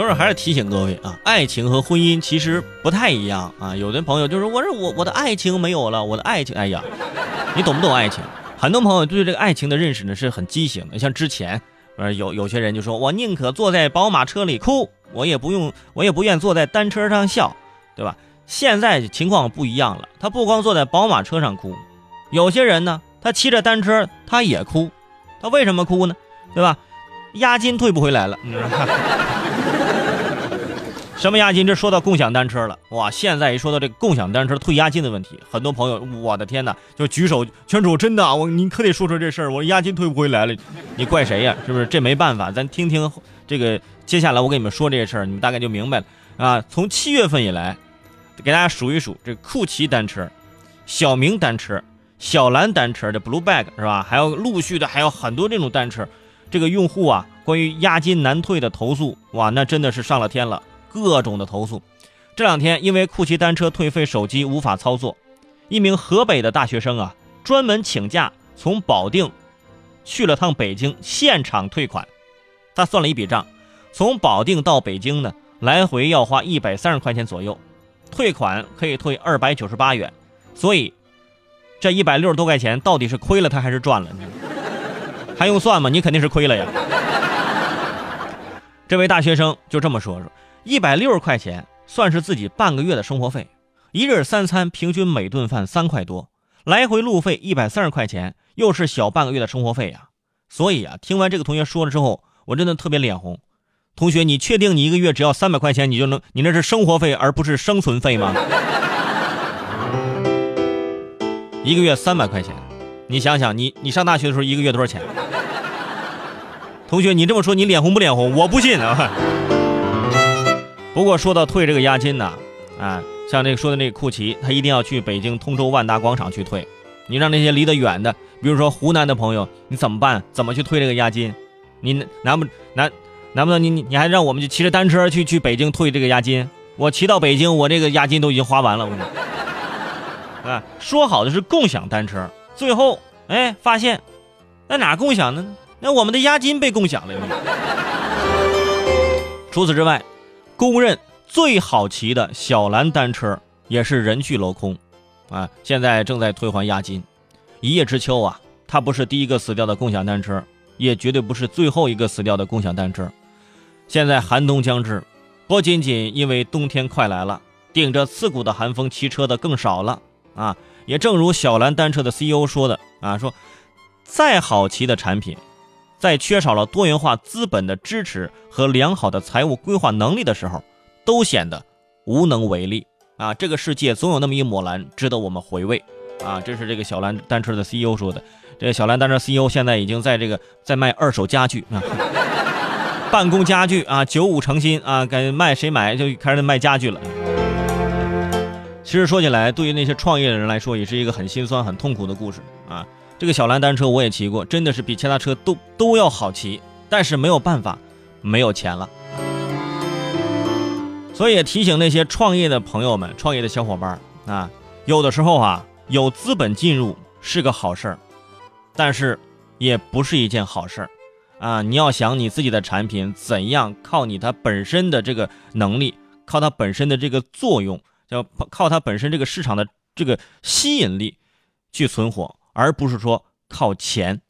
所以说还是提醒各位啊，爱情和婚姻其实不太一样啊。有的朋友就是我说我我的爱情没有了，我的爱情，哎呀，你懂不懂爱情？很多朋友对这个爱情的认识呢是很畸形的。像之前，呃，有有些人就说我宁可坐在宝马车里哭，我也不用，我也不愿坐在单车上笑，对吧？现在情况不一样了，他不光坐在宝马车上哭，有些人呢，他骑着单车他也哭，他为什么哭呢？对吧？押金退不回来了。什么押金？这说到共享单车了，哇！现在一说到这个共享单车退押金的问题，很多朋友，我的天哪，就举手圈主，真的，我你可得说说这事儿，我押金退不回来了，你怪谁呀？是不是？这没办法，咱听听这个，接下来我给你们说这些事儿，你们大概就明白了啊。从七月份以来，给大家数一数，这酷骑单车、小明单车、小蓝单车的 Blue Bag 是吧？还有陆续的还有很多这种单车，这个用户啊，关于押金难退的投诉，哇，那真的是上了天了。各种的投诉，这两天因为酷骑单车退费手机无法操作，一名河北的大学生啊，专门请假从保定去了趟北京现场退款。他算了一笔账，从保定到北京呢，来回要花一百三十块钱左右，退款可以退二百九十八元，所以这一百六十多块钱到底是亏了他还是赚了呢？还用算吗？你肯定是亏了呀。这位大学生就这么说说。一百六十块钱算是自己半个月的生活费，一日三餐平均每顿饭三块多，来回路费一百三十块钱，又是小半个月的生活费呀。所以啊，听完这个同学说了之后，我真的特别脸红。同学，你确定你一个月只要三百块钱，你就能？你那是生活费而不是生存费吗？一个月三百块钱，你想想，你你上大学的时候一个月多少钱？同学，你这么说，你脸红不脸红？我不信啊。不过说到退这个押金呢，啊，像这个说的那个库奇，他一定要去北京通州万达广场去退。你让那些离得远的，比如说湖南的朋友，你怎么办？怎么去退这个押金？你难不难？难不能你你你还让我们去骑着单车去去北京退这个押金？我骑到北京，我这个押金都已经花完了。我跟你啊，说好的是共享单车，最后哎发现，那哪共享呢？那我们的押金被共享了。除此之外。公认最好骑的小蓝单车也是人去楼空，啊，现在正在退还押金。一叶知秋啊，它不是第一个死掉的共享单车，也绝对不是最后一个死掉的共享单车。现在寒冬将至，不仅仅因为冬天快来了，顶着刺骨的寒风骑车的更少了啊。也正如小蓝单车的 CEO 说的啊，说再好骑的产品。在缺少了多元化资本的支持和良好的财务规划能力的时候，都显得无能为力啊！这个世界总有那么一抹蓝值得我们回味啊！这是这个小蓝单车的 CEO 说的。这个小蓝单车 CEO 现在已经在这个在卖二手家具啊，办公家具啊，九五成新啊，该卖谁买就开始卖家具了。其实说起来，对于那些创业的人来说，也是一个很心酸、很痛苦的故事啊。这个小蓝单车我也骑过，真的是比其他车都都要好骑，但是没有办法，没有钱了。所以提醒那些创业的朋友们、创业的小伙伴啊，有的时候啊，有资本进入是个好事儿，但是也不是一件好事儿啊。你要想你自己的产品怎样靠你它本身的这个能力，靠它本身的这个作用，要靠它本身这个市场的这个吸引力去存活。而不是说靠钱